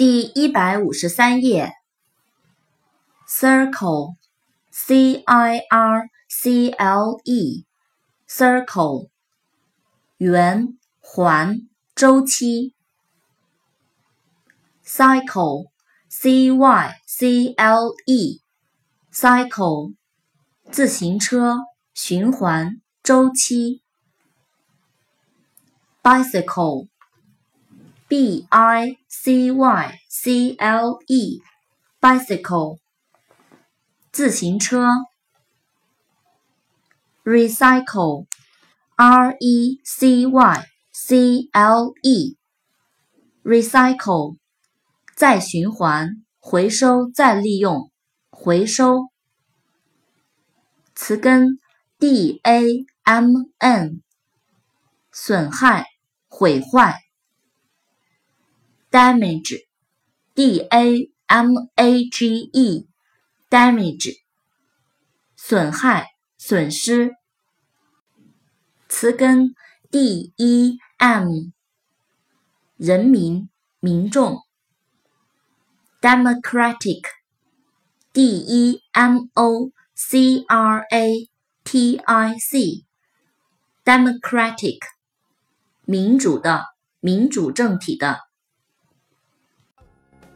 第一百五十三页。Circle，c i r c l e，circle，圆环周期。Cycle，c y c l e，cycle，自行车循环周期。Bicycle。B i c y c l e，bicycle，自行车。recycle，r e c y c l e，recycle，再循环、回收、再利用、回收。词根 d a m n，损害、毁坏。damage, d a m a g e, damage，损害、损失。词根 d e m，人民、民众。democratic, d e m o c r a t i c, democratic，民主的、民主政体的。